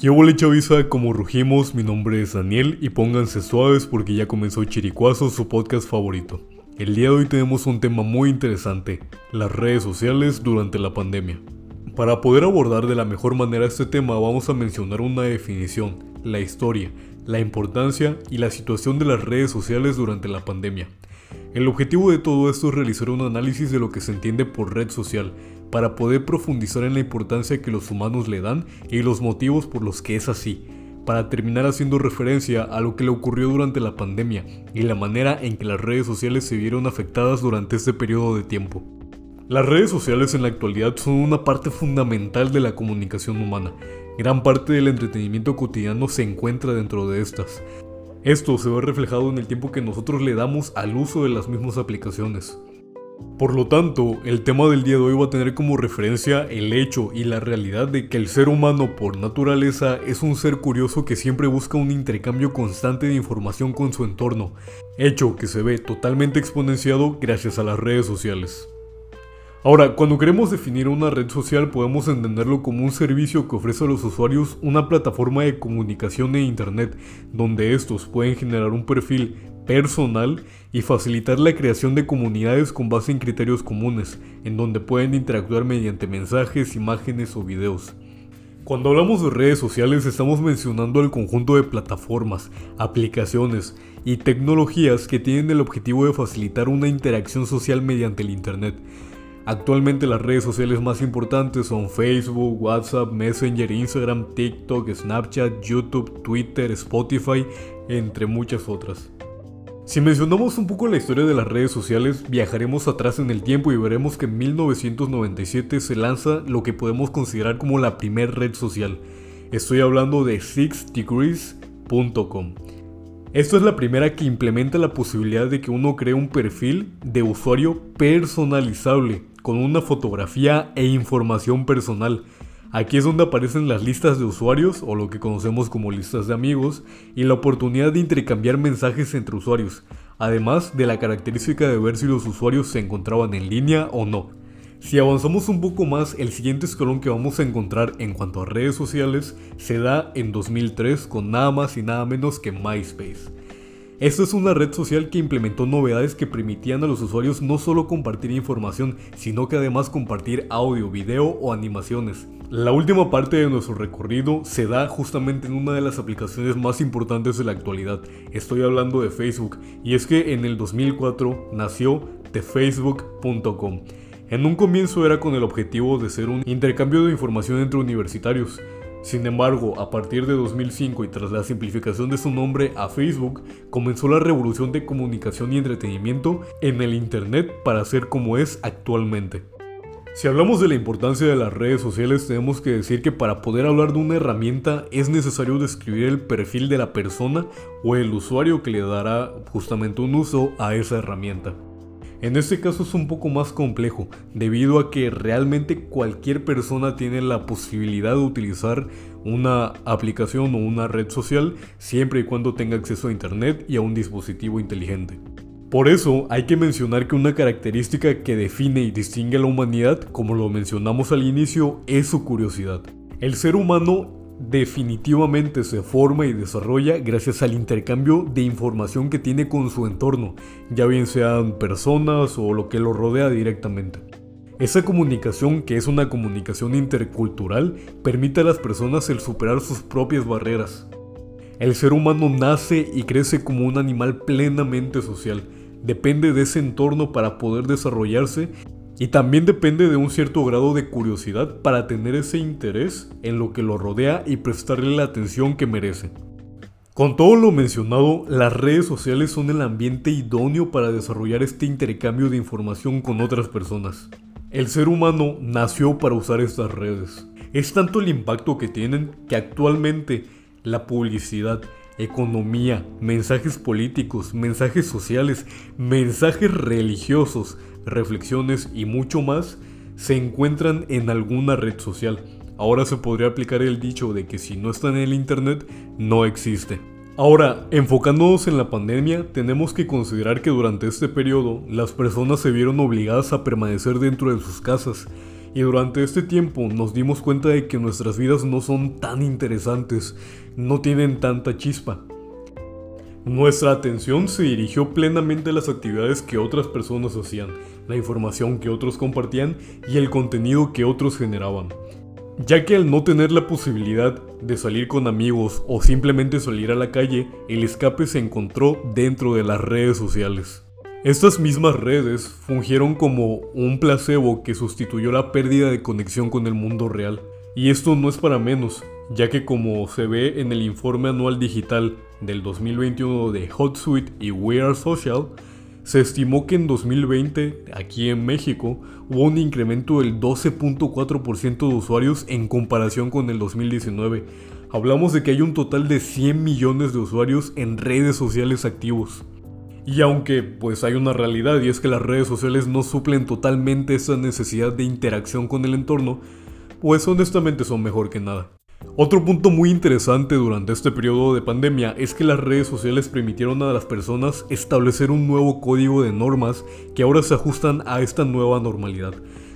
¿Qué hubo chavisa? Como rugimos, mi nombre es Daniel y pónganse suaves porque ya comenzó Chiricuazo, su podcast favorito. El día de hoy tenemos un tema muy interesante, las redes sociales durante la pandemia. Para poder abordar de la mejor manera este tema vamos a mencionar una definición, la historia, la importancia y la situación de las redes sociales durante la pandemia. El objetivo de todo esto es realizar un análisis de lo que se entiende por red social, para poder profundizar en la importancia que los humanos le dan y los motivos por los que es así, para terminar haciendo referencia a lo que le ocurrió durante la pandemia y la manera en que las redes sociales se vieron afectadas durante este periodo de tiempo. Las redes sociales en la actualidad son una parte fundamental de la comunicación humana. Gran parte del entretenimiento cotidiano se encuentra dentro de estas. Esto se ve reflejado en el tiempo que nosotros le damos al uso de las mismas aplicaciones. Por lo tanto, el tema del día de hoy va a tener como referencia el hecho y la realidad de que el ser humano por naturaleza es un ser curioso que siempre busca un intercambio constante de información con su entorno, hecho que se ve totalmente exponenciado gracias a las redes sociales. Ahora, cuando queremos definir una red social podemos entenderlo como un servicio que ofrece a los usuarios una plataforma de comunicación e internet donde estos pueden generar un perfil personal y facilitar la creación de comunidades con base en criterios comunes, en donde pueden interactuar mediante mensajes, imágenes o videos. Cuando hablamos de redes sociales estamos mencionando el conjunto de plataformas, aplicaciones y tecnologías que tienen el objetivo de facilitar una interacción social mediante el Internet, Actualmente las redes sociales más importantes son Facebook, WhatsApp, Messenger, Instagram, TikTok, Snapchat, YouTube, Twitter, Spotify, entre muchas otras. Si mencionamos un poco la historia de las redes sociales, viajaremos atrás en el tiempo y veremos que en 1997 se lanza lo que podemos considerar como la primera red social. Estoy hablando de sixdegrees.com. Esto es la primera que implementa la posibilidad de que uno cree un perfil de usuario personalizable con una fotografía e información personal. Aquí es donde aparecen las listas de usuarios o lo que conocemos como listas de amigos y la oportunidad de intercambiar mensajes entre usuarios, además de la característica de ver si los usuarios se encontraban en línea o no. Si avanzamos un poco más, el siguiente escalón que vamos a encontrar en cuanto a redes sociales se da en 2003 con nada más y nada menos que MySpace. Esto es una red social que implementó novedades que permitían a los usuarios no solo compartir información, sino que además compartir audio, video o animaciones. La última parte de nuestro recorrido se da justamente en una de las aplicaciones más importantes de la actualidad. Estoy hablando de Facebook, y es que en el 2004 nació thefacebook.com. En un comienzo era con el objetivo de ser un intercambio de información entre universitarios, sin embargo, a partir de 2005 y tras la simplificación de su nombre a Facebook, comenzó la revolución de comunicación y entretenimiento en el Internet para ser como es actualmente. Si hablamos de la importancia de las redes sociales, tenemos que decir que para poder hablar de una herramienta es necesario describir el perfil de la persona o el usuario que le dará justamente un uso a esa herramienta. En este caso es un poco más complejo, debido a que realmente cualquier persona tiene la posibilidad de utilizar una aplicación o una red social siempre y cuando tenga acceso a internet y a un dispositivo inteligente. Por eso hay que mencionar que una característica que define y distingue a la humanidad, como lo mencionamos al inicio, es su curiosidad. El ser humano definitivamente se forma y desarrolla gracias al intercambio de información que tiene con su entorno, ya bien sean personas o lo que lo rodea directamente. Esa comunicación, que es una comunicación intercultural, permite a las personas el superar sus propias barreras. El ser humano nace y crece como un animal plenamente social, depende de ese entorno para poder desarrollarse y también depende de un cierto grado de curiosidad para tener ese interés en lo que lo rodea y prestarle la atención que merece. Con todo lo mencionado, las redes sociales son el ambiente idóneo para desarrollar este intercambio de información con otras personas. El ser humano nació para usar estas redes. Es tanto el impacto que tienen que actualmente la publicidad, economía, mensajes políticos, mensajes sociales, mensajes religiosos, reflexiones y mucho más se encuentran en alguna red social. Ahora se podría aplicar el dicho de que si no está en el Internet, no existe. Ahora, enfocándonos en la pandemia, tenemos que considerar que durante este periodo las personas se vieron obligadas a permanecer dentro de sus casas Y durante este tiempo nos dimos cuenta de que nuestras vidas no son tan interesantes, no tienen tanta chispa. Nuestra atención se dirigió plenamente a las actividades que otras personas hacían, la información que otros compartían y el contenido que otros generaban. Ya que al no tener la posibilidad de salir con amigos o simplemente salir a la calle, el escape se encontró dentro de las redes sociales. Estas mismas redes fungieron como un placebo que sustituyó la pérdida de conexión con el mundo real. Y esto no es para menos, ya que como se ve en el informe anual digital del 2021 de HotSuite y We Are Social, se estimó que en 2020, aquí en México, hubo un incremento del 12.4% de usuarios en comparación con el 2019. Hablamos de que hay un total de 100 millones de usuarios en redes sociales activos. Y aunque pues hay una realidad y es que las redes sociales no suplen totalmente esa necesidad de interacción con el entorno, pues honestamente son mejor que nada. Otro punto muy interesante durante este periodo de pandemia es que las redes sociales permitieron a las personas establecer un nuevo código de normas que ahora se ajustan a esta nueva normalidad.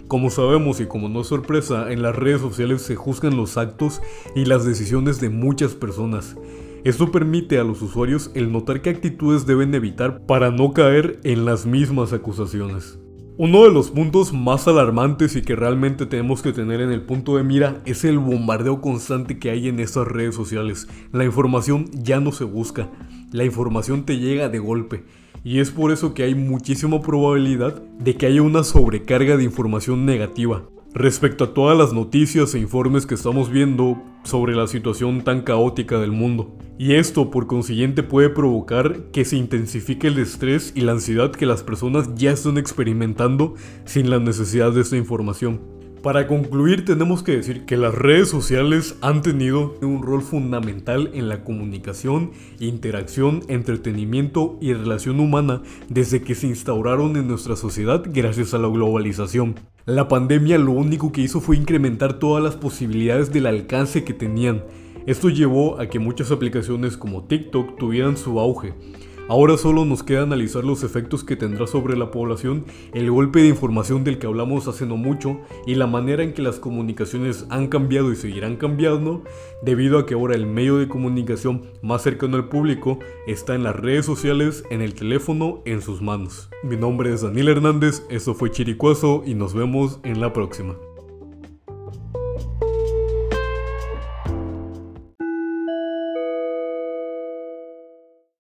Como sabemos y como no es sorpresa, en las redes sociales se juzgan los actos y las decisiones de muchas personas. Esto permite a los usuarios el notar qué actitudes deben evitar para no caer en las mismas acusaciones. Uno de los puntos más alarmantes y que realmente tenemos que tener en el punto de mira es el bombardeo constante que hay en estas redes sociales. La información ya no se busca, la información te llega de golpe. Y es por eso que hay muchísima probabilidad de que haya una sobrecarga de información negativa. Respecto a todas las noticias e informes que estamos viendo sobre la situación tan caótica del mundo. Y esto por consiguiente puede provocar que se intensifique el estrés y la ansiedad que las personas ya están experimentando sin la necesidad de esta información. Para concluir tenemos que decir que las redes sociales han tenido un rol fundamental en la comunicación, interacción, entretenimiento y relación humana desde que se instauraron en nuestra sociedad gracias a la globalización. La pandemia lo único que hizo fue incrementar todas las posibilidades del alcance que tenían. Esto llevó a que muchas aplicaciones como TikTok tuvieran su auge Ahora solo nos queda analizar los efectos que tendrá sobre la población el golpe de información del que hablamos hace no mucho y la manera en que las comunicaciones han cambiado y seguirán cambiando debido a que ahora el medio de comunicación más cercano al público está en las redes sociales, en el teléfono, en sus manos. Mi nombre es Daniel Hernández, esto fue Chiricuazo y nos vemos en la próxima.